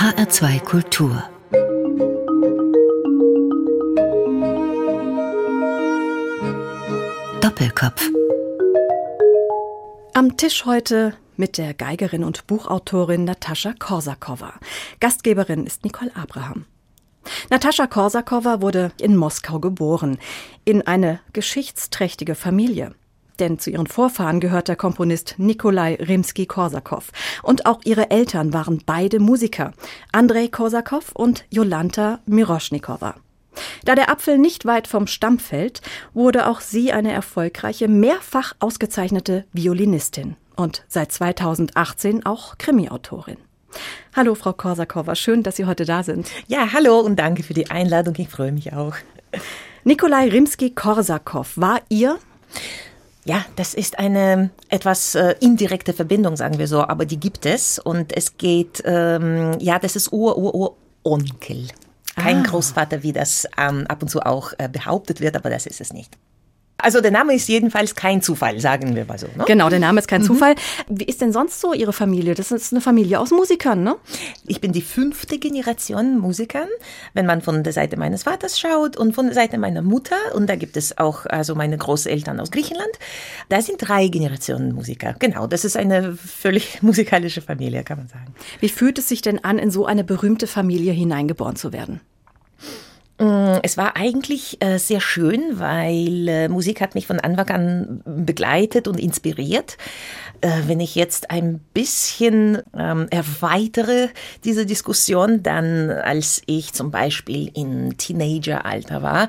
HR2 Kultur Doppelkopf Am Tisch heute mit der Geigerin und Buchautorin Natascha Korsakowa. Gastgeberin ist Nicole Abraham. Natascha Korsakowa wurde in Moskau geboren, in eine geschichtsträchtige Familie. Denn zu ihren Vorfahren gehört der Komponist Nikolai Rimsky-Korsakow. Und auch ihre Eltern waren beide Musiker, Andrei Korsakow und Jolanta Miroschnikowa. Da der Apfel nicht weit vom Stamm fällt, wurde auch sie eine erfolgreiche, mehrfach ausgezeichnete Violinistin und seit 2018 auch Krimi-Autorin. Hallo, Frau Korsakowa, schön, dass Sie heute da sind. Ja, hallo und danke für die Einladung. Ich freue mich auch. Nikolai Rimsky-Korsakow war Ihr ja, das ist eine etwas äh, indirekte Verbindung, sagen wir so, aber die gibt es und es geht, ähm, ja, das ist Ur-Ur-Ur-Onkel. Kein ah. Großvater, wie das ähm, ab und zu auch äh, behauptet wird, aber das ist es nicht. Also der Name ist jedenfalls kein Zufall, sagen wir mal so. Ne? Genau, der Name ist kein mhm. Zufall. Wie ist denn sonst so Ihre Familie? Das ist eine Familie aus Musikern, ne? Ich bin die fünfte Generation Musikern, wenn man von der Seite meines Vaters schaut und von der Seite meiner Mutter. Und da gibt es auch also meine Großeltern aus Griechenland. Da sind drei Generationen Musiker. Genau, das ist eine völlig musikalische Familie, kann man sagen. Wie fühlt es sich denn an, in so eine berühmte Familie hineingeboren zu werden? Mm, es war eigentlich äh, sehr schön, weil äh, Musik hat mich von Anfang an begleitet und inspiriert. Äh, wenn ich jetzt ein bisschen ähm, erweitere diese Diskussion, dann als ich zum Beispiel in Teenageralter war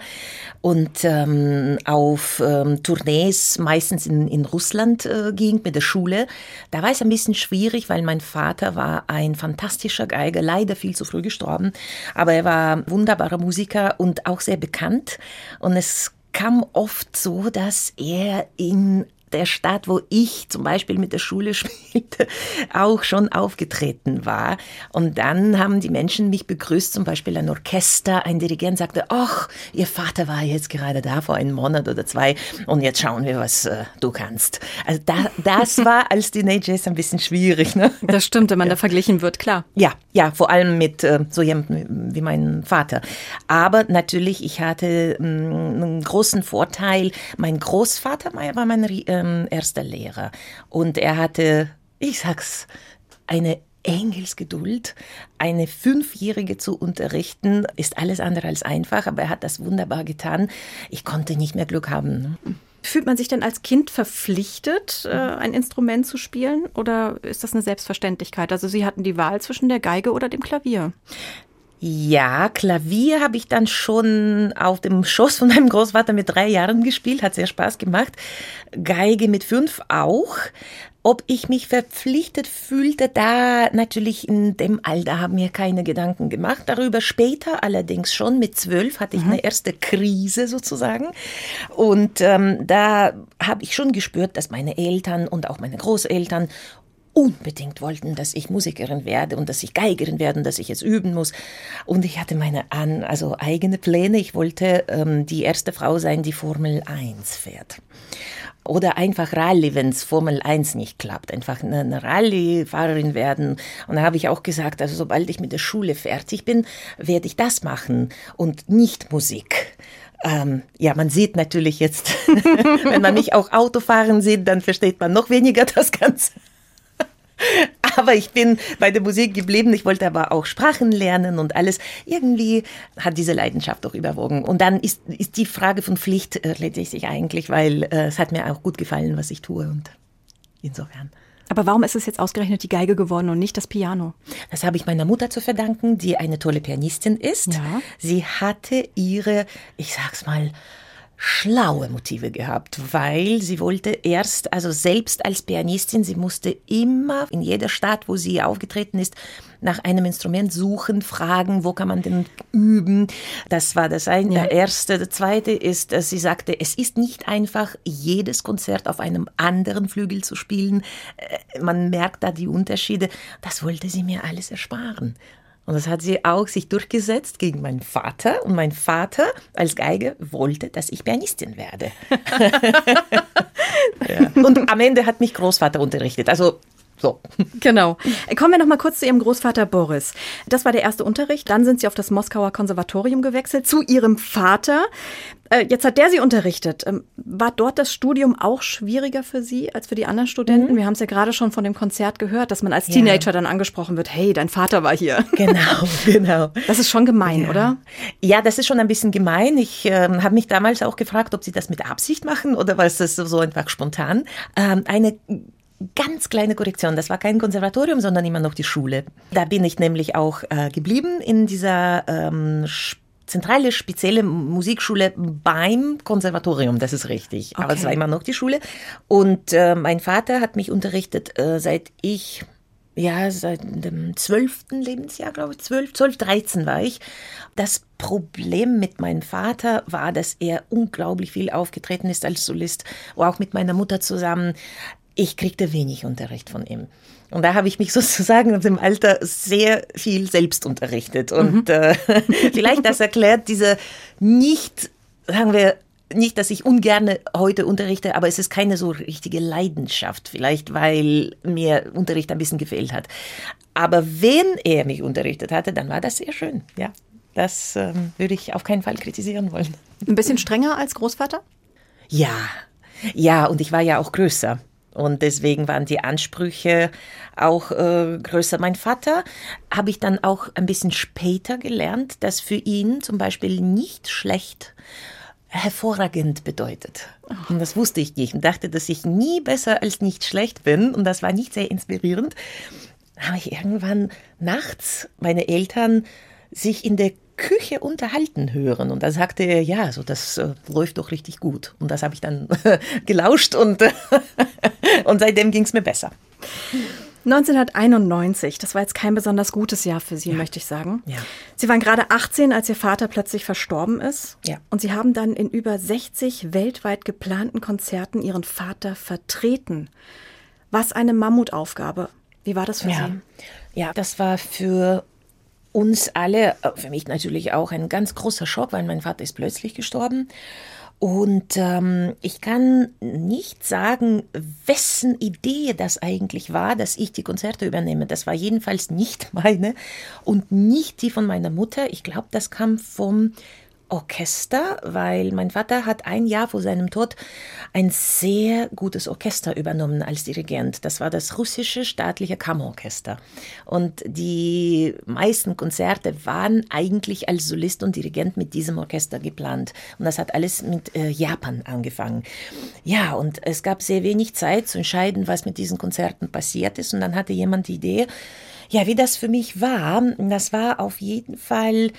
und ähm, auf ähm, Tournees meistens in, in Russland äh, ging mit der Schule, da war es ein bisschen schwierig, weil mein Vater war ein fantastischer Geiger, leider viel zu früh gestorben, aber er war wunderbarer Musiker und auch sehr bekannt. Und es kam oft so, dass er in der Stadt, wo ich zum Beispiel mit der Schule spielte, auch schon aufgetreten war. Und dann haben die Menschen mich begrüßt, zum Beispiel ein Orchester, ein Dirigent sagte, ach, Ihr Vater war jetzt gerade da vor einem Monat oder zwei und jetzt schauen wir, was äh, du kannst. Also da, das war als Teenager ein bisschen schwierig. Ne? Das stimmt, wenn man ja. da verglichen wird, klar. Ja, ja, vor allem mit äh, so jemandem wie mein Vater. Aber natürlich, ich hatte mh, mm, einen großen Vorteil. Mein Großvater war mein äh, ähm, erster Lehrer. Und er hatte, ich sag's, eine Engelsgeduld. Eine Fünfjährige zu unterrichten, ist alles andere als einfach, aber er hat das wunderbar getan. Ich konnte nicht mehr Glück haben. Fühlt man sich denn als Kind verpflichtet, äh, ein Instrument zu spielen oder ist das eine Selbstverständlichkeit? Also Sie hatten die Wahl zwischen der Geige oder dem Klavier. Ja, Klavier habe ich dann schon auf dem Schoß von meinem Großvater mit drei Jahren gespielt, hat sehr Spaß gemacht. Geige mit fünf auch. Ob ich mich verpflichtet fühlte, da natürlich in dem Alter haben mir keine Gedanken gemacht. Darüber später allerdings schon mit zwölf hatte ich mhm. eine erste Krise sozusagen. Und ähm, da habe ich schon gespürt, dass meine Eltern und auch meine Großeltern unbedingt wollten, dass ich Musikerin werde und dass ich Geigerin werde und dass ich jetzt üben muss. Und ich hatte meine an, also eigene Pläne. Ich wollte ähm, die erste Frau sein, die Formel 1 fährt. Oder einfach Rallye, wenn es Formel 1 nicht klappt. Einfach eine, eine Rallye-Fahrerin werden. Und da habe ich auch gesagt, also sobald ich mit der Schule fertig bin, werde ich das machen und nicht Musik. Ähm, ja, man sieht natürlich jetzt, wenn man mich auch Autofahren sieht, dann versteht man noch weniger das Ganze. Aber ich bin bei der Musik geblieben. Ich wollte aber auch Sprachen lernen und alles. Irgendwie hat diese Leidenschaft doch überwogen. Und dann ist, ist die Frage von Pflicht äh, letztlich eigentlich, weil äh, es hat mir auch gut gefallen, was ich tue. Und insofern. Aber warum ist es jetzt ausgerechnet die Geige geworden und nicht das Piano? Das habe ich meiner Mutter zu verdanken, die eine tolle Pianistin ist. Ja. Sie hatte ihre, ich sag's mal, schlaue Motive gehabt, weil sie wollte erst, also selbst als Pianistin, sie musste immer in jeder Stadt, wo sie aufgetreten ist, nach einem Instrument suchen, fragen, wo kann man denn üben. Das war das eine. Ja. Der erste. Der zweite ist, sie sagte, es ist nicht einfach, jedes Konzert auf einem anderen Flügel zu spielen. Äh, man merkt da die Unterschiede. Das wollte sie mir alles ersparen. Und das hat sie auch sich durchgesetzt gegen meinen Vater. Und mein Vater als Geige wollte, dass ich Pianistin werde. ja. Und am Ende hat mich Großvater unterrichtet. Also So. Genau. Kommen wir noch mal kurz zu Ihrem Großvater Boris. Das war der erste Unterricht. Dann sind Sie auf das Moskauer Konservatorium gewechselt zu Ihrem Vater. Äh, jetzt hat der Sie unterrichtet. Ähm, war dort das Studium auch schwieriger für Sie als für die anderen Studenten? Mhm. Wir haben es ja gerade schon von dem Konzert gehört, dass man als Teenager ja. dann angesprochen wird, hey, dein Vater war hier. Genau, genau. Das ist schon gemein, ja. oder? Ja, das ist schon ein bisschen gemein. Ich äh, habe mich damals auch gefragt, ob Sie das mit Absicht machen oder war es das so einfach spontan. Ähm, eine ganz kleine Korrektion. Das war kein Konservatorium, sondern immer noch die Schule. Da bin ich nämlich auch äh, geblieben in dieser ähm, zentrale, spezielle Musikschule beim Konservatorium, das ist richtig. Okay. Aber es war immer noch die Schule. Und äh, mein Vater hat mich unterrichtet, äh, seit ich ja, seit dem zwölften Lebensjahr, glaube ich, zwölf, zwölf, dreizehn war ich. Das Problem mit meinem Vater war, dass er unglaublich viel aufgetreten ist als Solist, auch mit meiner Mutter zusammen. Ich kriegte wenig Unterricht von ihm. Und da habe ich mich sozusagen im Alter sehr viel selbst unterrichtet. Und mhm. äh, vielleicht das erklärt diese nicht, sagen wir, nicht, dass ich ungern heute unterrichte, aber es ist keine so richtige Leidenschaft, vielleicht weil mir Unterricht ein bisschen gefehlt hat. Aber wenn er mich unterrichtet hatte, dann war das sehr schön. Ja, das ähm, würde ich auf keinen Fall kritisieren wollen. Ein bisschen strenger als Großvater? Ja, ja, und ich war ja auch größer. Und deswegen waren die Ansprüche auch äh, größer. Mein Vater habe ich dann auch ein bisschen später gelernt, dass für ihn zum Beispiel nicht schlecht hervorragend bedeutet. Und das wusste ich nicht und dachte, dass ich nie besser als nicht schlecht bin. Und das war nicht sehr inspirierend. Aber ich irgendwann nachts meine Eltern sich in der Küche unterhalten hören. Und da sagte er, ja, so das äh, läuft doch richtig gut. Und das habe ich dann gelauscht und, und seitdem ging es mir besser. 1991, das war jetzt kein besonders gutes Jahr für Sie, ja. möchte ich sagen. Ja. Sie waren gerade 18, als Ihr Vater plötzlich verstorben ist. Ja. Und Sie haben dann in über 60 weltweit geplanten Konzerten Ihren Vater vertreten. Was eine Mammutaufgabe. Wie war das für. Sie? Ja, das war für uns alle, äh, für mich natürlich auch ein ganz großer Schock, weil mein Vater ist plötzlich gestorben. Und ähm, ich kann nicht sagen, wessen Idee das eigentlich war, dass ich die Konzerte übernehme. Das war jedenfalls nicht meine und nicht die von meiner Mutter. Ich glaube, das kam vom Orchester, weil mein Vater hat ein Jahr vor seinem Tod ein sehr gutes Orchester übernommen als Dirigent. Das war das russische staatliche Kammerorchester. Und die meisten Konzerte waren eigentlich als Solist und Dirigent mit diesem Orchester geplant. Und das hat alles mit äh, Japan angefangen. Ja, und es gab sehr wenig Zeit zu entscheiden, was mit diesen Konzerten passiert ist. Und dann hatte jemand die Idee, ja, wie das für mich war, das war auf jeden Fall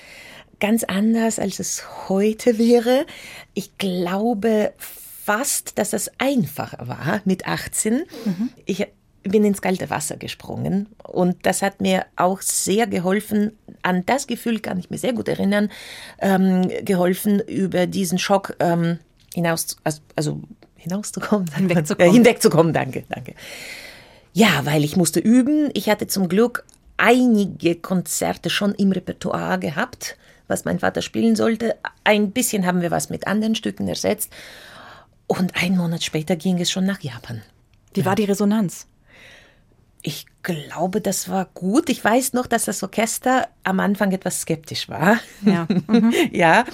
ganz anders, als es heute wäre. Ich glaube fast, dass es einfacher war mit 18. Mhm. Ich bin ins kalte Wasser gesprungen und das hat mir auch sehr geholfen. An das Gefühl kann ich mich sehr gut erinnern, ähm, geholfen über diesen Schock ähm, hinaus, also hinauszukommen, hinwegzukommen. Äh, hinwegzukommen. Danke, danke. Ja, weil ich musste üben. Ich hatte zum Glück einige Konzerte schon im Repertoire gehabt was mein Vater spielen sollte. Ein bisschen haben wir was mit anderen Stücken ersetzt. Und einen Monat später ging es schon nach Japan. Wie ja. war die Resonanz? Ich glaube, das war gut. Ich weiß noch, dass das Orchester am Anfang etwas skeptisch war. Ja. Mhm. ja.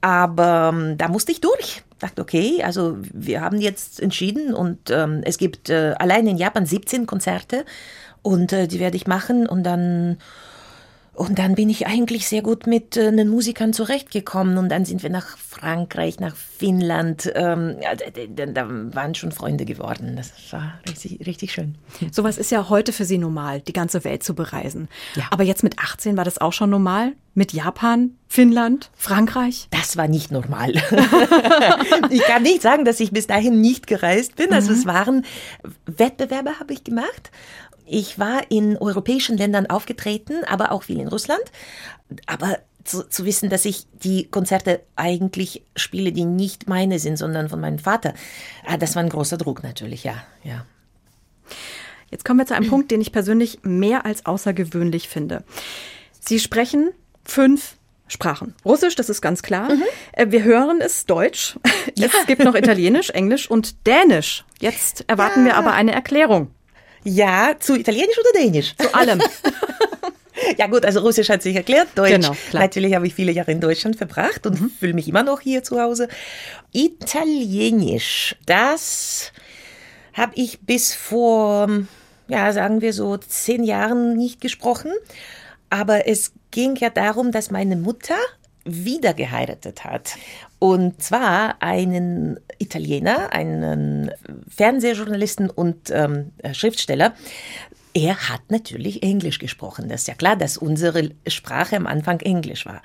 Aber ähm, da musste ich durch. Ich dachte, okay, also wir haben jetzt entschieden und ähm, es gibt äh, allein in Japan 17 Konzerte und äh, die werde ich machen und dann und dann bin ich eigentlich sehr gut mit äh, den Musikern zurechtgekommen. Und dann sind wir nach Frankreich, nach Finnland. Ähm, ja, da, da, waren schon Freunde geworden. Das war richtig, richtig schön. Sowas ist ja heute für Sie normal, die ganze Welt zu bereisen. Ja. Aber jetzt mit 18 war das auch schon normal? Mit Japan, Finnland, Frankreich? Das war nicht normal. ich kann nicht sagen, dass ich bis dahin nicht gereist bin. Also mhm. es waren Wettbewerbe habe ich gemacht ich war in europäischen Ländern aufgetreten, aber auch viel in Russland. Aber zu, zu, wissen, dass ich die Konzerte eigentlich spiele, die nicht meine sind, sondern von meinem Vater, ah, das war ein großer Druck natürlich, ja, ja. Jetzt kommen wir zu einem Punkt, den ich persönlich mehr als außergewöhnlich finde. Sie sprechen fünf Sprachen. Russisch, das ist ganz klar. Mhm. Äh, wir hören es Deutsch. Ja. Es gibt noch Italienisch, Englisch und Dänisch. Jetzt erwarten ja. wir aber eine Erklärung. Ja, zu Italienisch oder Dänisch? Zu allem. Ja gut, also Russisch hat sich erklärt, Deutsch. Genau, klar. Natürlich habe ich viele Jahre in Deutschland verbracht und fühle mich immer noch hier zu Hause. Italienisch, das habe ich bis vor, ja, sagen wir so zehn Jahren nicht gesprochen. Aber es ging ja darum, dass meine Mutter wieder geheiratet hat. Und zwar einen Italiener, einen Fernsehjournalisten und ähm, Schriftsteller. Er hat natürlich Englisch gesprochen. Das ist ja klar, dass unsere Sprache am Anfang Englisch war.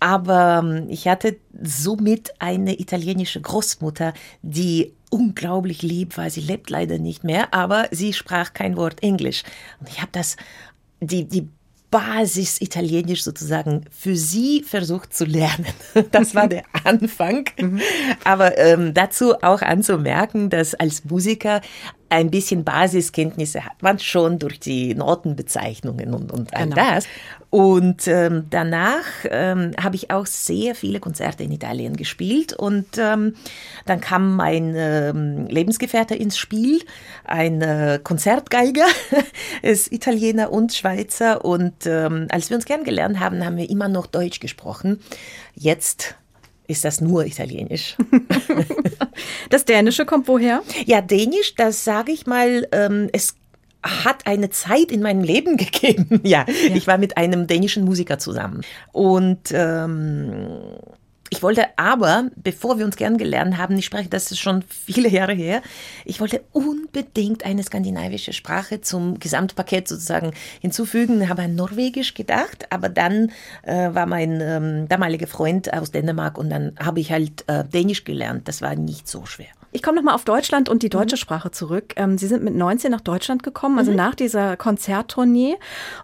Aber ähm, ich hatte somit eine italienische Großmutter, die unglaublich lieb war. Sie lebt leider nicht mehr, aber sie sprach kein Wort Englisch. Und ich habe das, die, die Basis Italienisch sozusagen für sie versucht zu lernen. Das war der Anfang. Aber ähm, dazu auch anzumerken, dass als Musiker ein bisschen Basiskenntnisse hat man schon durch die Notenbezeichnungen und, und all Genau. das. Und ähm, danach ähm, habe ich auch sehr viele Konzerte in Italien gespielt. Und ähm, dann kam mein ähm, Lebensgefährte ins Spiel, ein äh, Konzertgeiger, ist Italiener und Schweizer. Und ähm, als wir uns kennengelernt haben, haben wir immer noch Deutsch gesprochen. Jetzt ist das nur Italienisch. Das Dänische kommt woher? Ja, Dänisch, das sage ich mal, ähm, es hat eine Zeit in meinem Leben gegeben. Ja, ich war mit einem dänischen Musiker zusammen. Und ähm, ich wollte aber, bevor wir uns kennengelernt haben, ich spreche, das ist schon viele Jahre her, ich wollte unbedingt eine skandinavische Sprache zum Gesamtpaket sozusagen hinzufügen, habe an Norwegisch gedacht, aber dann äh, war mein ähm, damaliger Freund aus Dänemark und dann habe ich halt äh, Dänisch gelernt. Das war nicht so schwer. Ich komme nochmal auf Deutschland und die Mhm. deutsche Sprache zurück. Ähm, Sie sind mit 19 nach Deutschland gekommen, also nach dieser Konzerttournee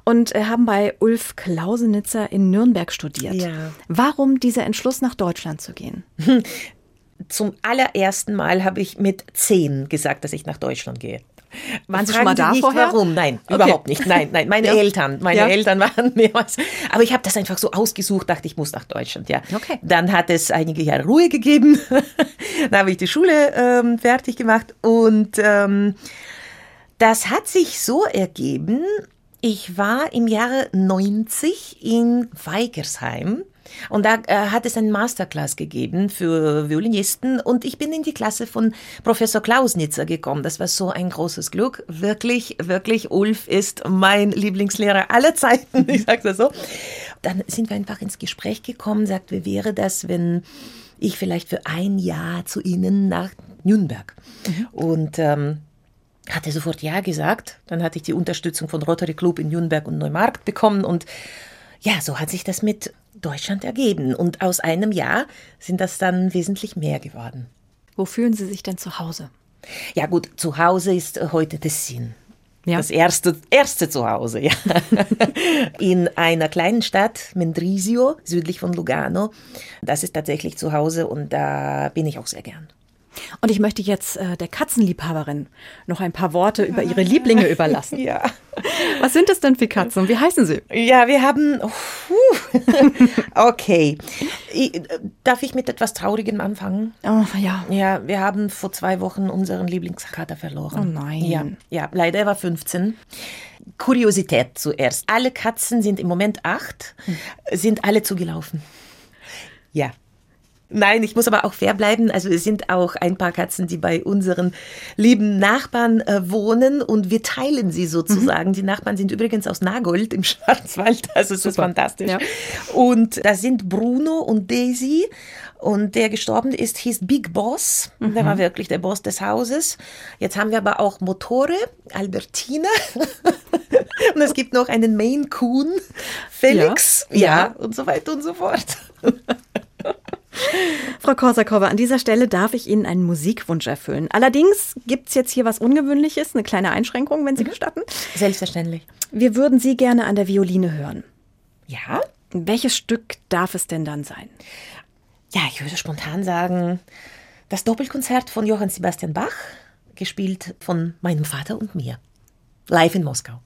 und äh, haben bei Ulf Klausenitzer in Nürnberg studiert. Ja. Warum dieser Entschluss, nach Deutschland zu gehen? Zum allerersten Mal habe ich mit zehn gesagt, dass ich nach Deutschland gehe. Waren Sie schon mal da vorher? Warum? Nein, Okay. überhaupt nicht. Nein, nein, meine Ja. Eltern, meine Ja. Eltern waren mehrmals. Aber ich habe das einfach so ausgesucht, dachte, ich muss nach Deutschland. Ja. Okay. Dann hat es einige Jahre Ruhe gegeben. Dann habe ich die Schule ähm, fertig gemacht und ähm, das hat sich so ergeben. Ich war im Jahre 90 in Weigersheim und da äh, hat es einen Masterclass gegeben für Violinisten und ich bin in die Klasse von Professor Klausnitzer gekommen. Das war so ein großes Glück. Wirklich, wirklich, Ulf ist mein Lieblingslehrer aller Zeiten, ich sage das so. Dann sind wir einfach ins Gespräch gekommen, sagt, wie wäre das, wenn ich vielleicht für ein Jahr zu Ihnen nach Nürnberg. Und ähm, hat er sofort Ja gesagt. Dann hatte ich die Unterstützung von Rotary Club in Nürnberg und Neumarkt bekommen und ja, so hat sich das mit Deutschland ergeben. Und aus einem Jahr sind das dann wesentlich mehr geworden. Wo fühlen Sie sich denn zu Hause? Ja gut, zu Hause ist heute Tessin. Ja. Das erste, erste Zuhause, ja. In einer kleinen Stadt, Mendrisio, südlich von Lugano. Das ist tatsächlich zu Hause und da bin ich auch sehr gern. Und ich möchte jetzt äh, der Katzenliebhaberin noch ein paar Worte über ihre Lieblinge überlassen. Ja. Was sind es denn für Katzen? Wie heißen sie? Ja, wir haben. Okay. Äh, darf ich mit etwas Traurigem anfangen? Oh, ja. Ja, wir haben vor zwei Wochen unseren Lieblingskater verloren. Oh nein. Ja, ja, leider, er war 15. Kuriosität zuerst. Alle Katzen sind im Moment acht, sind alle zugelaufen. Ja. Nein, ich muss aber auch fair bleiben. Also es sind auch ein paar Katzen, die bei unseren lieben Nachbarn äh, wohnen und wir teilen sie sozusagen. Die Nachbarn sind übrigens aus Nagold im Schwarzwald. Also es ist fantastisch. Ja. Und da sind Bruno und Daisy. Und der gestorben ist, hieß Big Boss. Der war wirklich der Boss des Hauses. Jetzt haben wir aber auch Motore, Albertina. und es gibt noch einen Maine Coon, Felix. Ja, Ja. und so weiter und so fort. Frau Korsakowa, an dieser Stelle darf ich Ihnen einen Musikwunsch erfüllen. Allerdings gibt es jetzt hier was Ungewöhnliches, eine kleine Einschränkung, wenn Sie gestatten. Selbstverständlich. Wir würden Sie gerne an der Violine hören. Ja? Welches Stück darf es denn dann sein? Ja, ich würde spontan sagen, das Doppelkonzert von Johann Sebastian Bach, gespielt von meinem Vater und mir. Live in Moskau.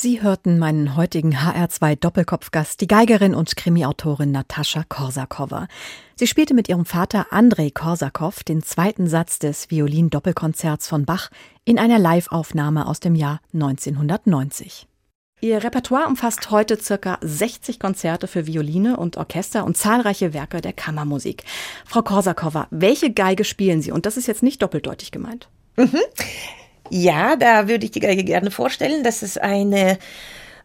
Sie hörten meinen heutigen HR2 Doppelkopfgast, die Geigerin und Krimiautorin Natascha Korsakowa. Sie spielte mit ihrem Vater Andrei Korsakow den zweiten Satz des Violin-Doppelkonzerts von Bach in einer Live-Aufnahme aus dem Jahr 1990. Ihr Repertoire umfasst heute circa 60 Konzerte für Violine und Orchester und zahlreiche Werke der Kammermusik. Frau Korsakowa, welche Geige spielen Sie? Und das ist jetzt nicht doppeldeutig gemeint. Mhm. Ja, da würde ich die Geige gerne vorstellen. Das ist eine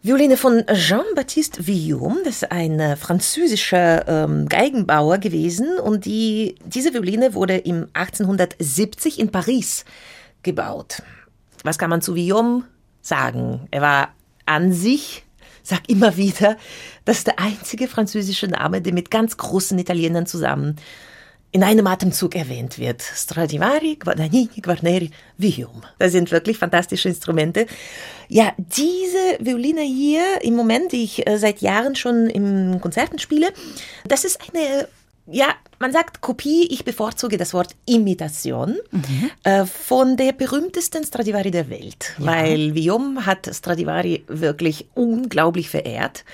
Violine von Jean-Baptiste Villaume. Das ist ein äh, französischer ähm, Geigenbauer gewesen. Und die, diese Violine wurde im 1870 in Paris gebaut. Was kann man zu Villaume sagen? Er war an sich, sag immer wieder, das ist der einzige französische Name, der mit ganz großen Italienern zusammen in einem Atemzug erwähnt wird. Stradivari, Guadagnini, Guarneri, Villaume. Das sind wirklich fantastische Instrumente. Ja, diese Violine hier im Moment, die ich äh, seit Jahren schon im Konzerten spiele, das ist eine ja, man sagt Kopie, ich bevorzuge das Wort Imitation mhm. äh, von der berühmtesten Stradivari der Welt, ja. weil Villaume hat Stradivari wirklich unglaublich verehrt.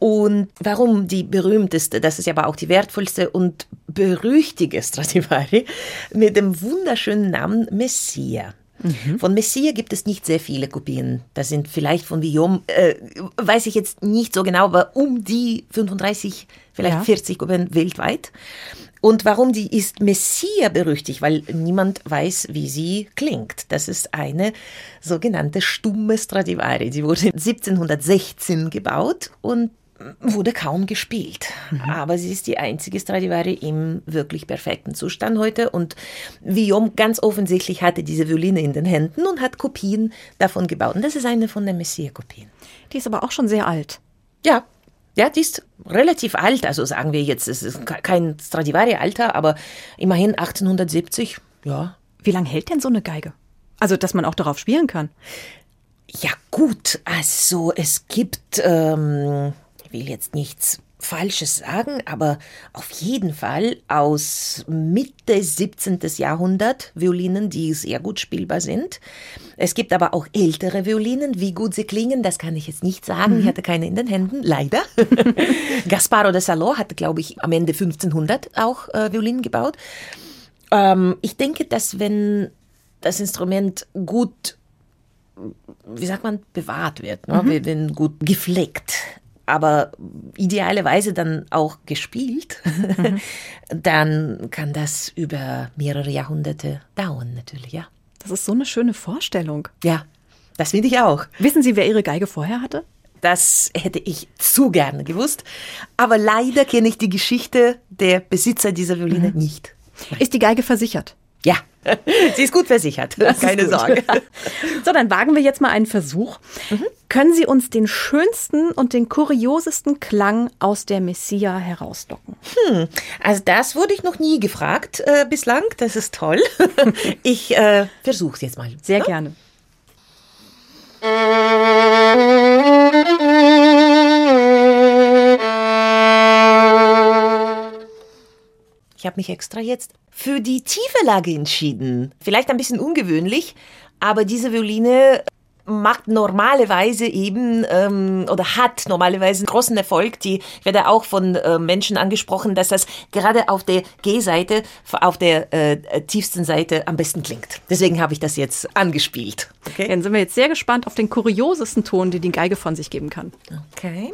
Und warum die berühmteste, das ist aber auch die wertvollste und berüchtige Stradivari mit dem wunderschönen Namen Messia. Mhm. Von Messia gibt es nicht sehr viele Kopien. Das sind vielleicht von Guillaume, äh, weiß ich jetzt nicht so genau, aber um die 35, vielleicht ja. 40 Kopien weltweit. Und warum die ist Messia berüchtigt? Weil niemand weiß, wie sie klingt. Das ist eine sogenannte stumme Stradivari. Sie wurde 1716 gebaut und wurde kaum gespielt. Mhm. Aber sie ist die einzige Stradivari im wirklich perfekten Zustand heute. Und Viom ganz offensichtlich hatte diese Violine in den Händen und hat Kopien davon gebaut. Und das ist eine von den Messier-Kopien. Die ist aber auch schon sehr alt. Ja. Ja, die ist relativ alt. Also sagen wir jetzt, es ist kein Stradivari-Alter, aber immerhin 1870. Ja. Wie lange hält denn so eine Geige? Also, dass man auch darauf spielen kann. Ja, gut. Also, es gibt. Ähm will jetzt nichts Falsches sagen, aber auf jeden Fall aus Mitte 17. Jahrhundert Violinen, die sehr gut spielbar sind. Es gibt aber auch ältere Violinen. Wie gut sie klingen, das kann ich jetzt nicht sagen. Mhm. Ich hatte keine in den Händen, leider. Gasparo de Salon hatte, glaube ich, am Ende 1500 auch äh, Violinen gebaut. Ähm, ich denke, dass wenn das Instrument gut wie sagt man, bewahrt wird, ne? mhm. wenn gut gepflegt aber idealerweise dann auch gespielt, mhm. dann kann das über mehrere Jahrhunderte dauern, natürlich, ja. Das ist so eine schöne Vorstellung. Ja, das finde ich auch. Wissen Sie, wer Ihre Geige vorher hatte? Das hätte ich zu gerne gewusst. Aber leider kenne ich die Geschichte der Besitzer dieser Violine mhm. nicht. Ist die Geige versichert? Ja, sie ist gut versichert. Das Keine gut. Sorge. So, dann wagen wir jetzt mal einen Versuch. Mhm. Können Sie uns den schönsten und den kuriosesten Klang aus der Messia herauslocken? Hm, also das wurde ich noch nie gefragt äh, bislang. Das ist toll. ich äh, versuche es jetzt mal. Sehr ja? gerne. Ich habe mich extra jetzt für die tiefe Lage entschieden. Vielleicht ein bisschen ungewöhnlich, aber diese Violine macht normalerweise eben ähm, oder hat normalerweise einen großen Erfolg. Die werde auch von äh, Menschen angesprochen, dass das gerade auf der G-Seite, auf der äh, tiefsten Seite am besten klingt. Deswegen habe ich das jetzt angespielt. Okay? Dann sind wir jetzt sehr gespannt auf den kuriosesten Ton, den die Geige von sich geben kann. Okay.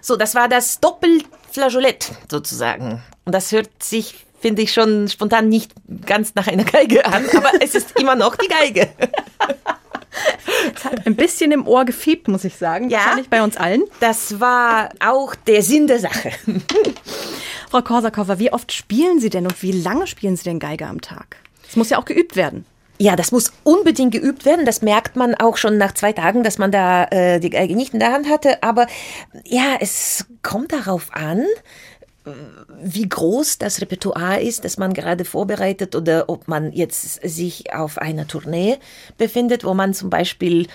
So, das war das Doppelflageolett sozusagen. Und das hört sich, finde ich, schon spontan nicht ganz nach einer Geige an, aber es ist immer noch die Geige. Zeit ein bisschen im Ohr gefiebt, muss ich sagen. Ja. Wahrscheinlich bei uns allen. Das war auch der Sinn der Sache. Frau Korsakowa, wie oft spielen Sie denn und wie lange spielen Sie denn Geige am Tag? Es muss ja auch geübt werden. Ja, das muss unbedingt geübt werden. Das merkt man auch schon nach zwei Tagen, dass man da äh, die Geige nicht in der Hand hatte. Aber ja, es kommt darauf an, wie groß das Repertoire ist, das man gerade vorbereitet oder ob man jetzt sich auf einer Tournee befindet, wo man zum Beispiel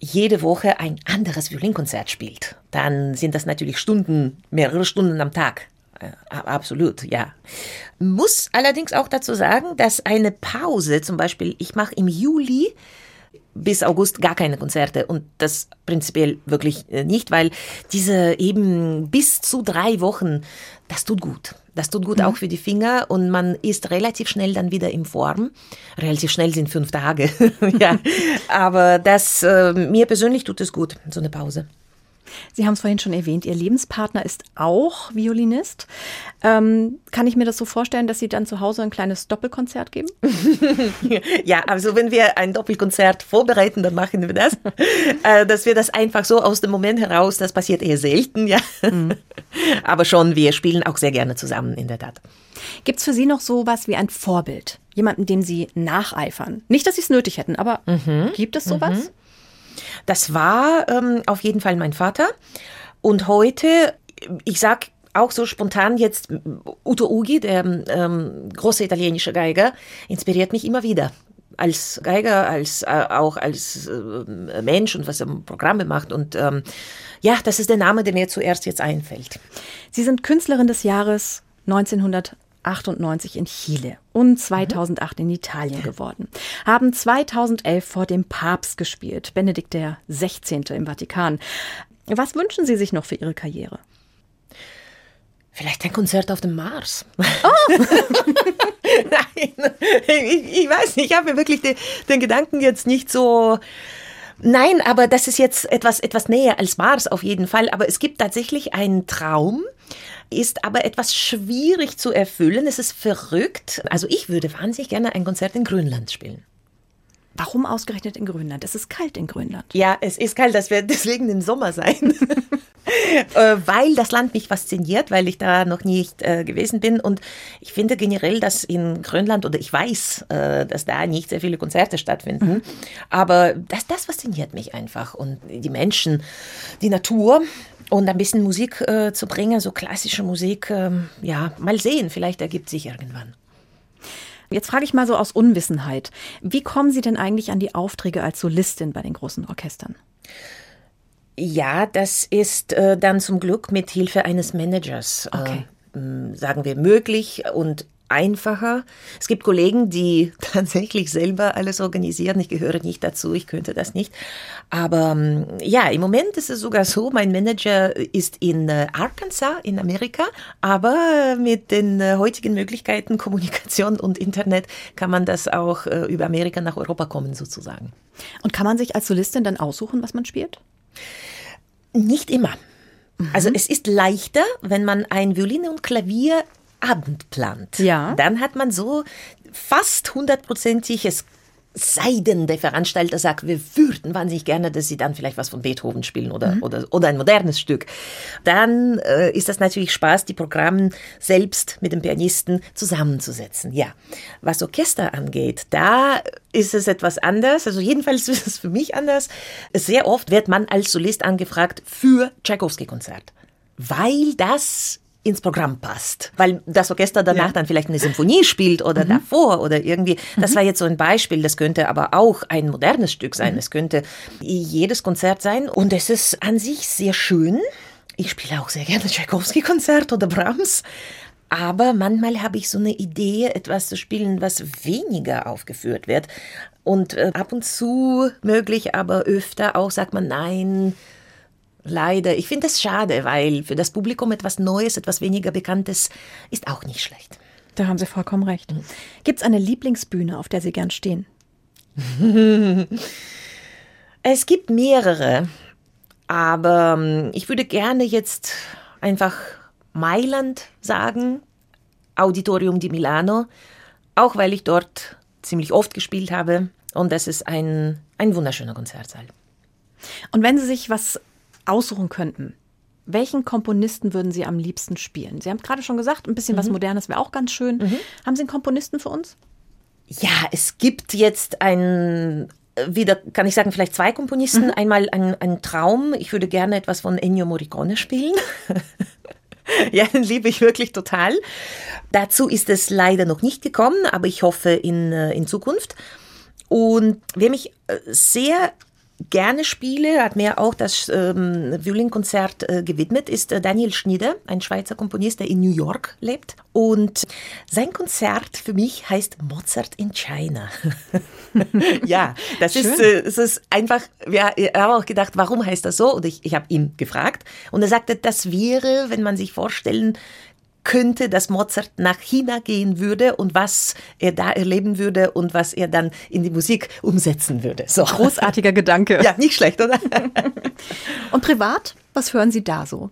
jede Woche ein anderes Violinkonzert spielt. Dann sind das natürlich Stunden, mehrere Stunden am Tag. Äh, absolut, ja. Muss allerdings auch dazu sagen, dass eine Pause, zum Beispiel, ich mache im Juli bis August gar keine Konzerte und das prinzipiell wirklich äh, nicht, weil diese eben bis zu drei Wochen, das tut gut. Das tut gut mhm. auch für die Finger und man ist relativ schnell dann wieder in Form. Relativ schnell sind fünf Tage, ja. Aber das, äh, mir persönlich tut es gut, so eine Pause. Sie haben es vorhin schon erwähnt, Ihr Lebenspartner ist auch Violinist. Ähm, kann ich mir das so vorstellen, dass Sie dann zu Hause ein kleines Doppelkonzert geben? ja, also wenn wir ein Doppelkonzert vorbereiten, dann machen wir das. äh, dass wir das einfach so aus dem Moment heraus, das passiert eher selten, ja. Mhm. Aber schon, wir spielen auch sehr gerne zusammen, in der Tat. Gibt es für Sie noch so was wie ein Vorbild? Jemanden, dem Sie nacheifern? Nicht, dass Sie es nötig hätten, aber mhm. gibt es sowas? Mhm. Das war ähm, auf jeden Fall mein Vater. Und heute, ich sag auch so spontan jetzt, Uto Ugi, der ähm, große italienische Geiger, inspiriert mich immer wieder als Geiger, als äh, auch als äh, Mensch und was er Programme macht. Und ähm, ja, das ist der Name, der mir zuerst jetzt einfällt. Sie sind Künstlerin des Jahres 1900. 1998 in Chile und 2008 in Italien geworden. Haben 2011 vor dem Papst gespielt, Benedikt der 16. im Vatikan. Was wünschen Sie sich noch für Ihre Karriere? Vielleicht ein Konzert auf dem Mars. Oh. Nein, ich, ich, weiß nicht, ich habe mir wirklich den, den Gedanken jetzt nicht so Nein, aber das ist jetzt etwas, etwas näher als Mars auf jeden Fall. Aber es gibt tatsächlich einen Traum, ist aber etwas schwierig zu erfüllen. Es ist verrückt. Also ich würde wahnsinnig gerne ein Konzert in Grönland spielen. Warum ausgerechnet in Grönland? Es ist kalt in Grönland. Ja, es ist kalt. Das wird deswegen im Sommer sein. äh, weil das Land mich fasziniert, weil ich da noch nicht äh, gewesen bin. Und ich finde generell, dass in Grönland, oder ich weiß, äh, dass da nicht sehr viele Konzerte stattfinden. Mhm. Aber das, das fasziniert mich einfach. Und die Menschen, die Natur und ein bisschen Musik äh, zu bringen, so klassische Musik, ähm, ja, mal sehen, vielleicht ergibt sich irgendwann. Jetzt frage ich mal so aus Unwissenheit. Wie kommen Sie denn eigentlich an die Aufträge als Solistin bei den großen Orchestern? Ja, das ist äh, dann zum Glück mit Hilfe eines Managers, äh, okay. äh, sagen wir, möglich und einfacher. Es gibt Kollegen, die tatsächlich selber alles organisieren. Ich gehöre nicht dazu, ich könnte das nicht. Aber ähm, ja, im Moment ist es sogar so, mein Manager ist in äh, Arkansas in Amerika, aber mit den äh, heutigen Möglichkeiten Kommunikation und Internet kann man das auch äh, über Amerika nach Europa kommen sozusagen. Und kann man sich als Solistin dann aussuchen, was man spielt? Nicht immer. Also es ist leichter, wenn man ein Violine und Klavier Abend plant, ja. dann hat man so fast hundertprozentig es sei denn, der Veranstalter sagt, wir würden wahnsinnig gerne, dass Sie dann vielleicht was von Beethoven spielen oder, mhm. oder, oder ein modernes Stück. Dann äh, ist das natürlich Spaß, die Programme selbst mit dem Pianisten zusammenzusetzen. Ja, was Orchester angeht, da ist es etwas anders. Also jedenfalls ist es für mich anders. Sehr oft wird man als Solist angefragt für Tchaikovsky-Konzert, weil das ins Programm passt. Weil das Orchester danach ja. dann vielleicht eine Symphonie spielt oder mhm. davor oder irgendwie. Das mhm. war jetzt so ein Beispiel. Das könnte aber auch ein modernes Stück sein. Mhm. Es könnte jedes Konzert sein. Und es ist an sich sehr schön. Ich spiele auch sehr gerne Tchaikovsky-Konzert oder Brahms. Aber manchmal habe ich so eine Idee, etwas zu spielen, was weniger aufgeführt wird. Und äh, ab und zu möglich, aber öfter auch sagt man, nein, Leider. Ich finde es schade, weil für das Publikum etwas Neues, etwas weniger Bekanntes ist auch nicht schlecht. Da haben Sie vollkommen recht. Mhm. Gibt es eine Lieblingsbühne, auf der Sie gern stehen? es gibt mehrere, aber ähm, ich würde gerne jetzt einfach Mailand sagen, Auditorium di Milano, auch weil ich dort ziemlich oft gespielt habe Und das ist ein, ein wunderschöner Konzertsaal. Und wenn Sie sich was aussuchen könnten, welchen Komponisten würden Sie am liebsten spielen? Sie haben gerade schon gesagt, ein bisschen mhm. was Modernes wäre auch ganz schön. Mhm. Haben Sie einen Komponisten für uns? Ja, es gibt jetzt ein, wieder, kann ich sagen, vielleicht zwei Komponisten. Mhm. Einmal ein, ein Traum. Ich würde gerne etwas von Ennio Morricone spielen. ja, den liebe ich wirklich total. Dazu ist es leider noch nicht gekommen, aber ich hoffe in, äh, in Zukunft. Und wer mich äh, sehr gerne spiele, hat mir auch das ähm, Violinkonzert äh, gewidmet, ist äh, Daniel Schnieder, ein Schweizer Komponist, der in New York lebt. Und sein Konzert für mich heißt Mozart in China. ja, das ist, äh, es ist einfach, ja, ich habe auch gedacht, warum heißt das so? Und ich, ich habe ihn gefragt. Und er sagte, das wäre, wenn man sich vorstellen könnte, dass Mozart nach China gehen würde und was er da erleben würde und was er dann in die Musik umsetzen würde. So. Großartiger Gedanke. Ja, nicht schlecht, oder? und privat, was hören Sie da so?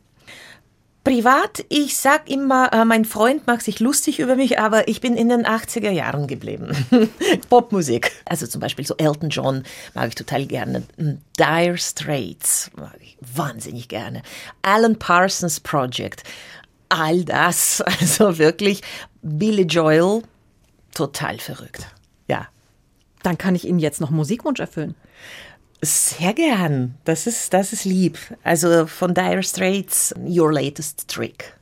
Privat, ich sag immer, äh, mein Freund macht sich lustig über mich, aber ich bin in den 80er Jahren geblieben. Popmusik. Also zum Beispiel so Elton John mag ich total gerne. Dire Straits mag ich wahnsinnig gerne. Alan Parsons Project all das. Also wirklich Billy Joel, total verrückt. Ja. Dann kann ich Ihnen jetzt noch Musikwunsch erfüllen. Sehr gern. Das ist, das ist lieb. Also von Dire Straits, Your Latest Trick.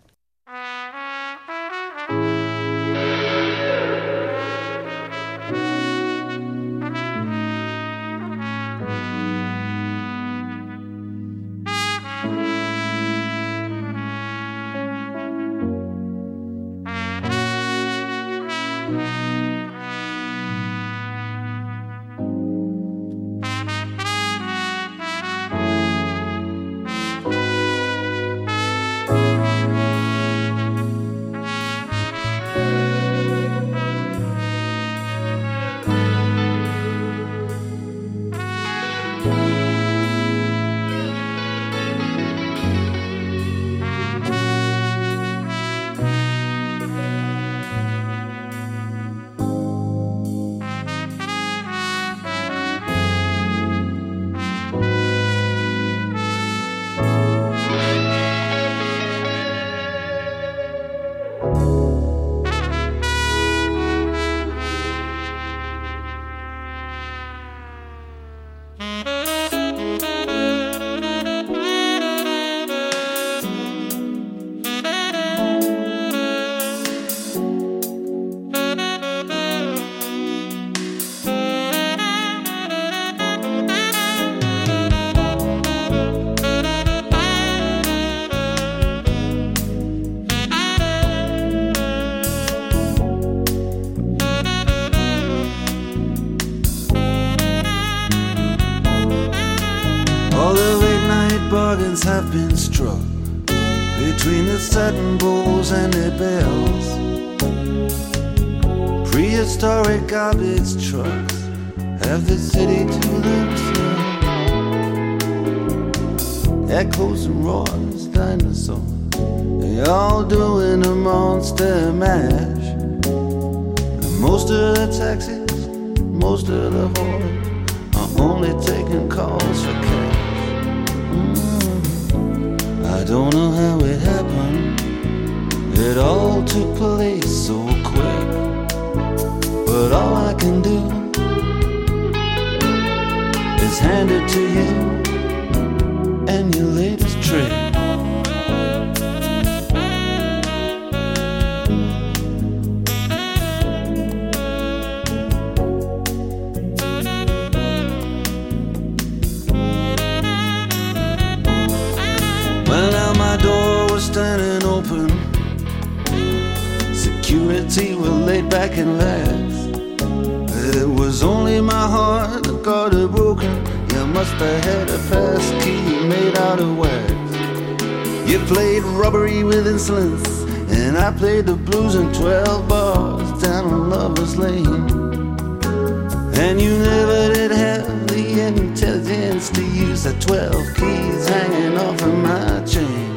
Prehistoric garbage trucks have the city to themselves. Echoes and roars, dinosaurs, they all doing a monster mash. And most of the taxis, most of the horses are only taking calls for cash. Mm. I don't know how it happened. It all took place all I can do is hand it to you of. You played robbery with insolence, and I played the blues in 12 bars down on Lover's Lane. And you never did have the intelligence to use the 12 keys hanging off of my chain.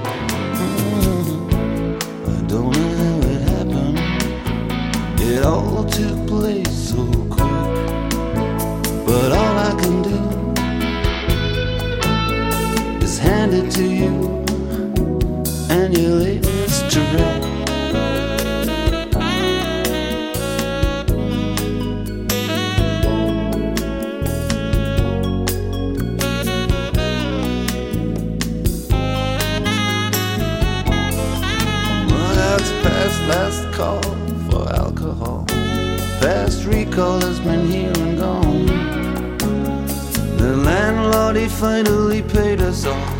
Finally paid us all.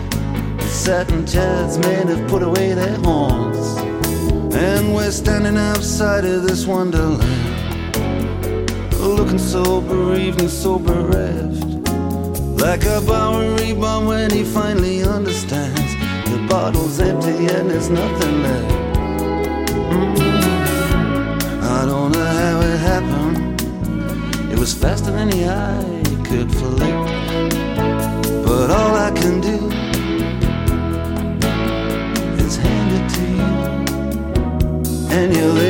The satin chairs men have put away their horns. And we're standing outside of this wonderland. Looking so bereaved and so bereft. Like a Bowery bum when he finally understands. The bottle's empty and there's nothing left. Mm-hmm. I don't know how it happened. It was faster than the eye could flick. But all I can do is hand it to you. And your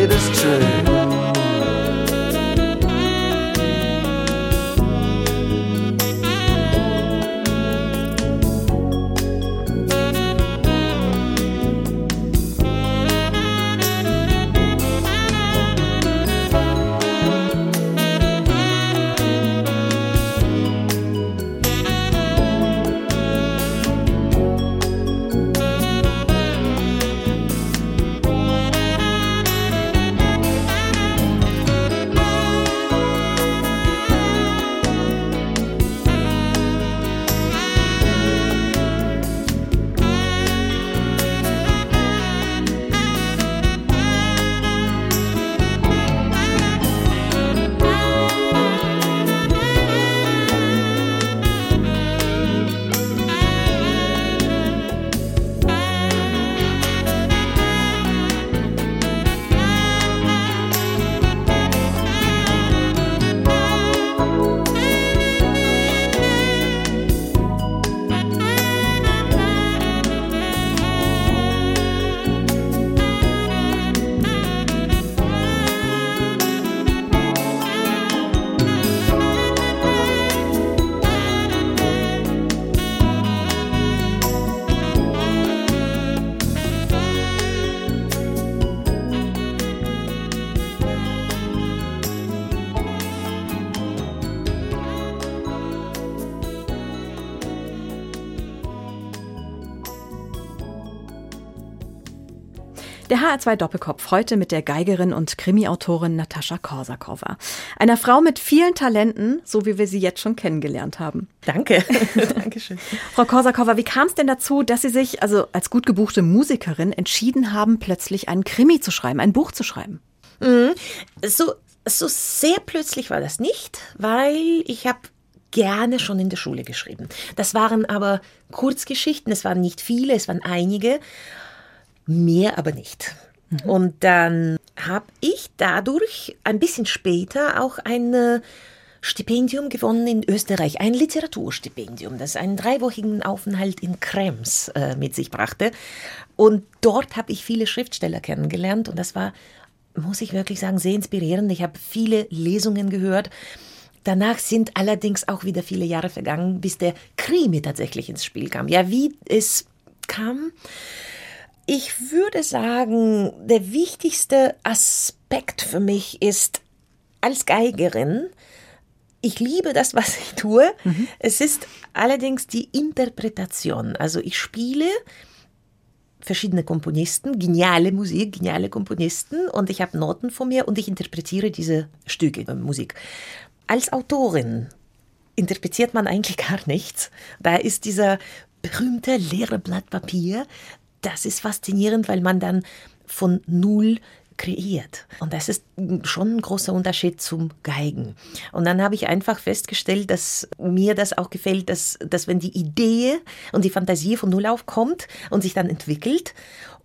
Der HR2 Doppelkopf heute mit der Geigerin und Krimiautorin Natascha Korsakowa. Einer Frau mit vielen Talenten, so wie wir sie jetzt schon kennengelernt haben. Danke. Dankeschön. Frau Korsakowa, wie kam es denn dazu, dass Sie sich also als gut gebuchte Musikerin entschieden haben, plötzlich einen Krimi zu schreiben, ein Buch zu schreiben? Mhm. So, so sehr plötzlich war das nicht, weil ich habe gerne schon in der Schule geschrieben. Das waren aber Kurzgeschichten, es waren nicht viele, es waren einige, mehr aber nicht. Und dann habe ich dadurch ein bisschen später auch ein äh, Stipendium gewonnen in Österreich, ein Literaturstipendium, das einen dreiwöchigen Aufenthalt in Krems äh, mit sich brachte. Und dort habe ich viele Schriftsteller kennengelernt und das war, muss ich wirklich sagen, sehr inspirierend. Ich habe viele Lesungen gehört. Danach sind allerdings auch wieder viele Jahre vergangen, bis der Krimi tatsächlich ins Spiel kam. Ja, wie es kam, ich würde sagen, der wichtigste Aspekt für mich ist, als Geigerin, ich liebe das, was ich tue. Es ist allerdings die Interpretation. Also ich spiele verschiedene Komponisten, geniale Musik, geniale Komponisten und ich habe Noten von mir und ich interpretiere diese Stücke äh, Musik. Als Autorin interpretiert man eigentlich gar nichts. Da ist dieser berühmte leere Blatt Papier. Das ist faszinierend, weil man dann von Null kreiert. Und das ist schon ein großer Unterschied zum Geigen. Und dann habe ich einfach festgestellt, dass mir das auch gefällt, dass, dass wenn die Idee und die Fantasie von Null aufkommt und sich dann entwickelt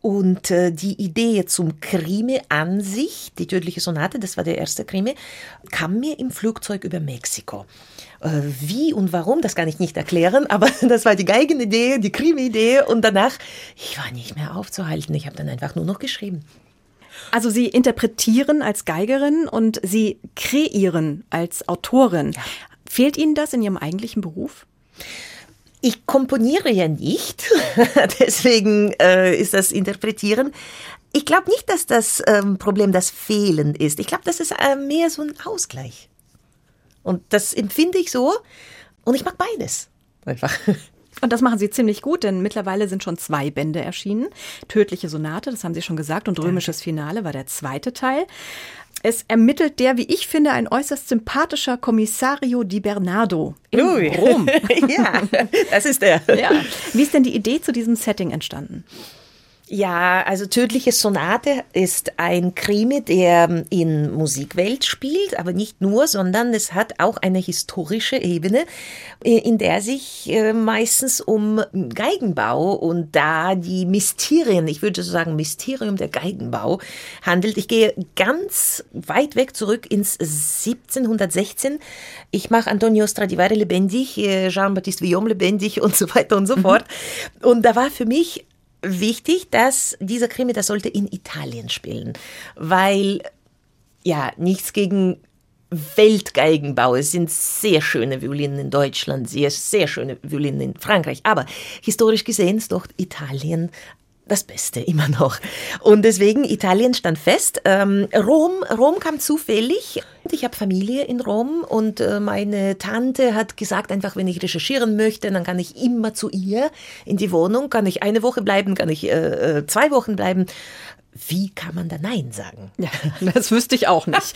und äh, die Idee zum Krimi an sich, die tödliche Sonate, das war der erste Krimi, kam mir im Flugzeug über Mexiko. Äh, wie und warum, das kann ich nicht erklären, aber das war die Geigenidee, die Krimi-Idee und danach, ich war nicht mehr aufzuhalten. Ich habe dann einfach nur noch geschrieben. Also Sie interpretieren als Geigerin und Sie kreieren als Autorin. Fehlt Ihnen das in Ihrem eigentlichen Beruf? Ich komponiere ja nicht, deswegen äh, ist das Interpretieren. Ich glaube nicht, dass das ähm, Problem das Fehlen ist. Ich glaube, das ist äh, mehr so ein Ausgleich. Und das empfinde ich so. Und ich mag beides. Einfach. Und das machen Sie ziemlich gut, denn mittlerweile sind schon zwei Bände erschienen. Tödliche Sonate, das haben Sie schon gesagt, und Römisches Finale war der zweite Teil. Es ermittelt der, wie ich finde, ein äußerst sympathischer Kommissario Di Bernardo in Ui. Rom. ja, das ist der. Ja. Wie ist denn die Idee zu diesem Setting entstanden? Ja, also Tödliche Sonate ist ein Krimi, der in Musikwelt spielt, aber nicht nur, sondern es hat auch eine historische Ebene, in der sich äh, meistens um Geigenbau und da die Mysterien, ich würde so sagen Mysterium der Geigenbau handelt. Ich gehe ganz weit weg zurück ins 1716. Ich mache Antonio Stradivari lebendig, äh, Jean-Baptiste Villaume lebendig und so weiter und so fort. Und da war für mich wichtig, dass dieser Krimi, das sollte in Italien spielen, weil ja, nichts gegen Weltgeigenbau. Es sind sehr schöne Violinen in Deutschland, sehr, sehr schöne Violinen in Frankreich. Aber historisch gesehen ist doch Italien das Beste immer noch. Und deswegen, Italien stand fest. Ähm, Rom, Rom kam zufällig. Ich habe Familie in Rom und äh, meine Tante hat gesagt, einfach wenn ich recherchieren möchte, dann kann ich immer zu ihr in die Wohnung. Kann ich eine Woche bleiben, kann ich äh, äh zwei Wochen bleiben. Wie kann man da Nein sagen? Ja, das wüsste ich auch nicht.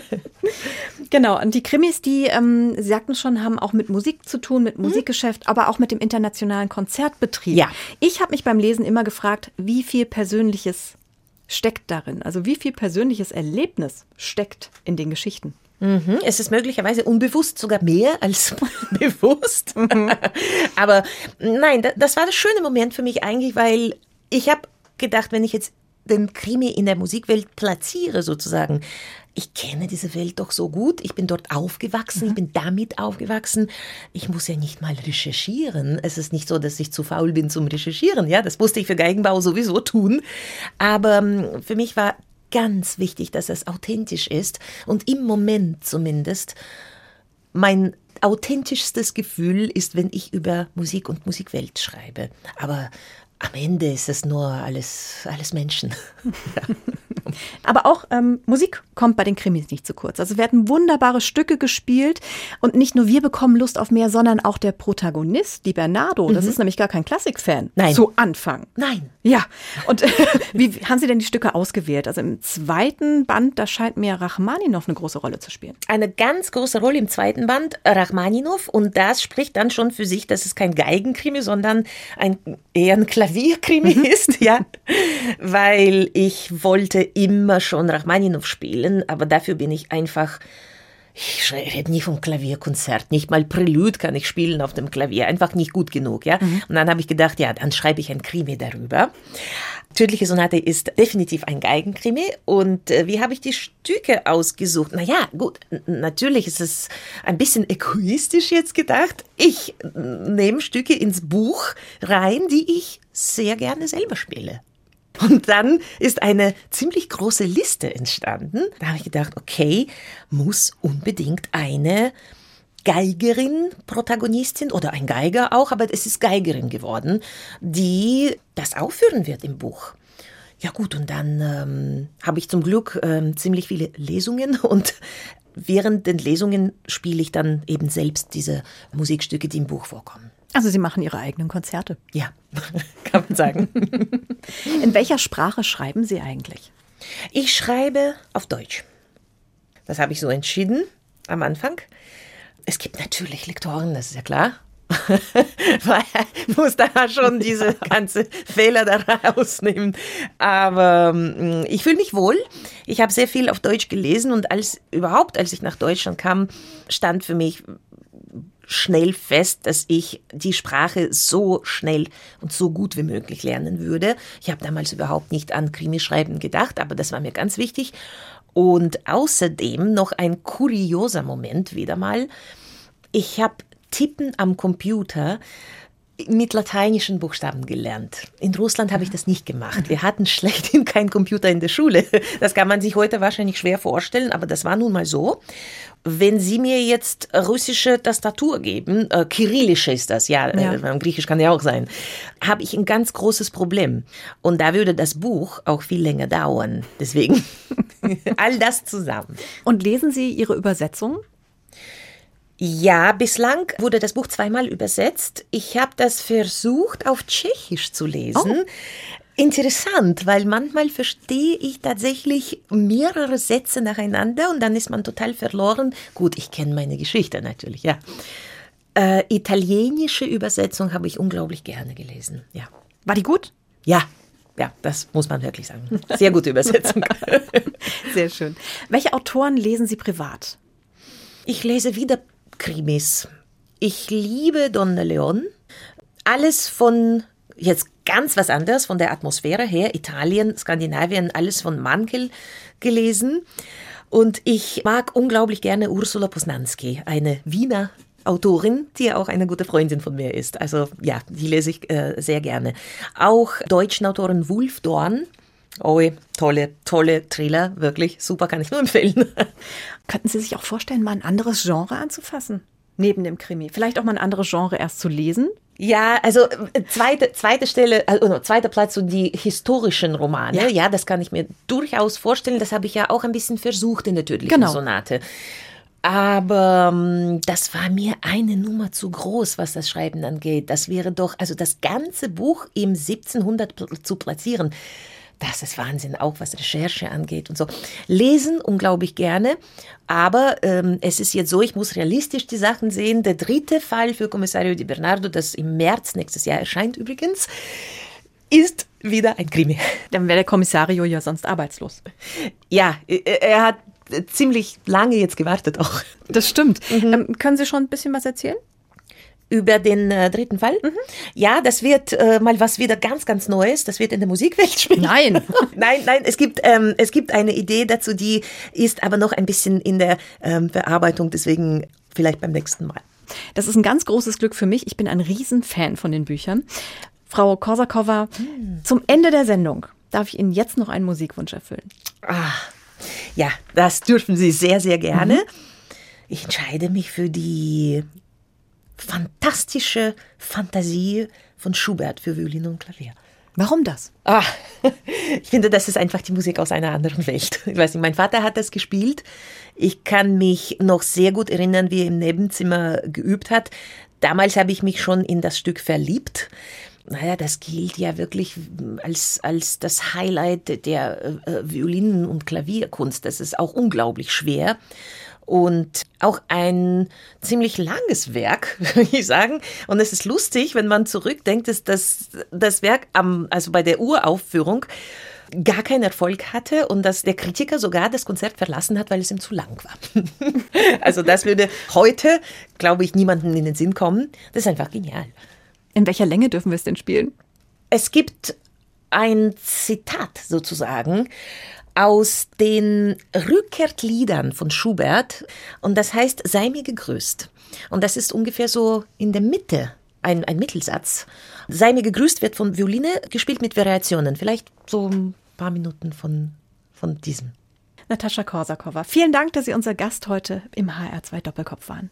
genau, und die Krimis, die, ähm, Sie sagten schon, haben auch mit Musik zu tun, mit mhm. Musikgeschäft, aber auch mit dem internationalen Konzertbetrieb. Ja. Ich habe mich beim Lesen immer gefragt, wie viel Persönliches steckt darin? Also wie viel persönliches Erlebnis steckt in den Geschichten? Mhm. Es ist möglicherweise unbewusst sogar mehr als bewusst. Mhm. Aber nein, das war das schöne Moment für mich eigentlich, weil ich habe gedacht, wenn ich jetzt den Krimi in der Musikwelt platziere sozusagen, ich kenne diese Welt doch so gut, ich bin dort aufgewachsen, mhm. ich bin damit aufgewachsen, ich muss ja nicht mal recherchieren. Es ist nicht so, dass ich zu faul bin zum Recherchieren, ja, das musste ich für Geigenbau sowieso tun, aber ähm, für mich war ganz wichtig, dass es authentisch ist und im Moment zumindest mein authentischstes Gefühl ist, wenn ich über Musik und Musikwelt schreibe. Aber am Ende ist es nur alles, alles Menschen. Aber auch ähm, Musik kommt bei den Krimis nicht zu kurz. Also werden wunderbare Stücke gespielt und nicht nur wir bekommen Lust auf mehr, sondern auch der Protagonist, die Bernardo. Das mhm. ist nämlich gar kein Klassikfan. Nein. Zu Anfang. Nein. Ja. Und wie haben Sie denn die Stücke ausgewählt? Also im zweiten Band, da scheint mir Rachmaninov eine große Rolle zu spielen. Eine ganz große Rolle im zweiten Band, Rachmaninov. Und das spricht dann schon für sich, dass es kein Geigenkrimi, sondern ein eher ein Klavierkrimi mhm. ist, ja. Weil ich wollte immer schon Rachmaninov spielen, aber dafür bin ich einfach ich rede nie vom Klavierkonzert, nicht mal Prelude kann ich spielen auf dem Klavier, einfach nicht gut genug, ja. Mhm. Und dann habe ich gedacht, ja, dann schreibe ich ein Krimi darüber. Tödliche Sonate ist definitiv ein Geigenkrimi. Und äh, wie habe ich die Stücke ausgesucht? Naja, gut, natürlich ist es ein bisschen egoistisch jetzt gedacht. Ich nehme Stücke ins Buch rein, die ich sehr gerne selber spiele. Und dann ist eine ziemlich große Liste entstanden. Da habe ich gedacht, okay, muss unbedingt eine Geigerin Protagonistin oder ein Geiger auch, aber es ist Geigerin geworden, die das aufführen wird im Buch. Ja gut, und dann ähm, habe ich zum Glück ähm, ziemlich viele Lesungen und während den Lesungen spiele ich dann eben selbst diese Musikstücke, die im Buch vorkommen. Also Sie machen Ihre eigenen Konzerte. Ja, kann man sagen. In welcher Sprache schreiben Sie eigentlich? Ich schreibe auf Deutsch. Das habe ich so entschieden am Anfang. Es gibt natürlich Lektoren, das ist ja klar. Weil muss da schon diese ganze Fehler da rausnehmen. Aber ähm, ich fühle mich wohl. Ich habe sehr viel auf Deutsch gelesen und als überhaupt, als ich nach Deutschland kam, stand für mich schnell fest, dass ich die Sprache so schnell und so gut wie möglich lernen würde. Ich habe damals überhaupt nicht an Krimischreiben gedacht, aber das war mir ganz wichtig. Und außerdem noch ein kurioser Moment wieder mal. Ich habe Tippen am Computer mit lateinischen Buchstaben gelernt. In Russland habe ich das nicht gemacht. Wir hatten schlechthin keinen Computer in der Schule. Das kann man sich heute wahrscheinlich schwer vorstellen, aber das war nun mal so. Wenn Sie mir jetzt russische Tastatur geben, äh, kyrillische ist das, ja, ja. Äh, griechisch kann ja auch sein, habe ich ein ganz großes Problem. Und da würde das Buch auch viel länger dauern. Deswegen all das zusammen. Und lesen Sie Ihre Übersetzung? Ja, bislang wurde das Buch zweimal übersetzt. Ich habe das versucht auf Tschechisch zu lesen. Oh. Interessant, weil manchmal verstehe ich tatsächlich mehrere Sätze nacheinander und dann ist man total verloren. Gut, ich kenne meine Geschichte natürlich, ja. Äh, italienische Übersetzung habe ich unglaublich gerne gelesen, ja. War die gut? Ja, ja, das muss man wirklich sagen. Sehr gute Übersetzung. Sehr schön. Welche Autoren lesen Sie privat? Ich lese wieder Krimis. Ich liebe Donna Leon. Alles von jetzt ganz was anderes von der Atmosphäre her. Italien, Skandinavien, alles von Mankel gelesen. Und ich mag unglaublich gerne Ursula Posnanski, eine Wiener Autorin, die ja auch eine gute Freundin von mir ist. Also ja, die lese ich äh, sehr gerne. Auch deutschen Autorin Wulf Dorn. Oh, tolle, tolle Thriller, wirklich super, kann ich nur empfehlen. Könnten Sie sich auch vorstellen, mal ein anderes Genre anzufassen? Neben dem Krimi. Vielleicht auch mal ein anderes Genre erst zu lesen? Ja, also äh, zweite, zweite Stelle, also zweiter Platz, so die historischen Romane. Ja. ja, das kann ich mir durchaus vorstellen. Das habe ich ja auch ein bisschen versucht in der tödlichen genau. Sonate. Aber ähm, das war mir eine Nummer zu groß, was das Schreiben angeht. Das wäre doch, also das ganze Buch im 1700 zu platzieren, das ist Wahnsinn, auch was Recherche angeht und so. Lesen unglaublich gerne, aber ähm, es ist jetzt so, ich muss realistisch die Sachen sehen. Der dritte Fall für Kommissario Di Bernardo, das im März nächstes Jahr erscheint übrigens, ist wieder ein Krimi. Dann wäre der Kommissario ja sonst arbeitslos. Ja, er hat ziemlich lange jetzt gewartet auch. Das stimmt. Mhm. Ähm, können Sie schon ein bisschen was erzählen? Über den äh, dritten Fall. Mhm. Ja, das wird äh, mal was wieder ganz, ganz Neues. Das wird in der Musikwelt spielen. Nein. nein, nein, es gibt, ähm, es gibt eine Idee dazu, die ist aber noch ein bisschen in der ähm, Bearbeitung, deswegen vielleicht beim nächsten Mal. Das ist ein ganz großes Glück für mich. Ich bin ein Riesenfan von den Büchern. Frau Korsakova, hm. zum Ende der Sendung darf ich Ihnen jetzt noch einen Musikwunsch erfüllen. Ah, ja, das dürfen Sie sehr, sehr gerne. Mhm. Ich entscheide mich für die fantastische Fantasie von Schubert für Violin und Klavier. Warum das? Ah, ich finde, das ist einfach die Musik aus einer anderen Welt. Ich weiß nicht, mein Vater hat das gespielt. Ich kann mich noch sehr gut erinnern, wie er im Nebenzimmer geübt hat. Damals habe ich mich schon in das Stück verliebt. Naja, das gilt ja wirklich als, als das Highlight der äh, Violinen- und Klavierkunst. Das ist auch unglaublich schwer und auch ein ziemlich langes Werk, würde ich sagen. Und es ist lustig, wenn man zurückdenkt, dass das, das Werk am, also bei der Uraufführung gar keinen Erfolg hatte und dass der Kritiker sogar das Konzert verlassen hat, weil es ihm zu lang war. also das würde heute, glaube ich, niemandem in den Sinn kommen. Das ist einfach genial. In welcher Länge dürfen wir es denn spielen? Es gibt ein Zitat sozusagen aus den Rückkehrtliedern von Schubert und das heißt Sei mir gegrüßt. Und das ist ungefähr so in der Mitte ein, ein Mittelsatz. Sei mir gegrüßt wird von Violine gespielt mit Variationen. Vielleicht so ein paar Minuten von, von diesem. Natascha Korsakova, vielen Dank, dass Sie unser Gast heute im HR2 Doppelkopf waren.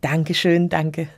Dankeschön, danke.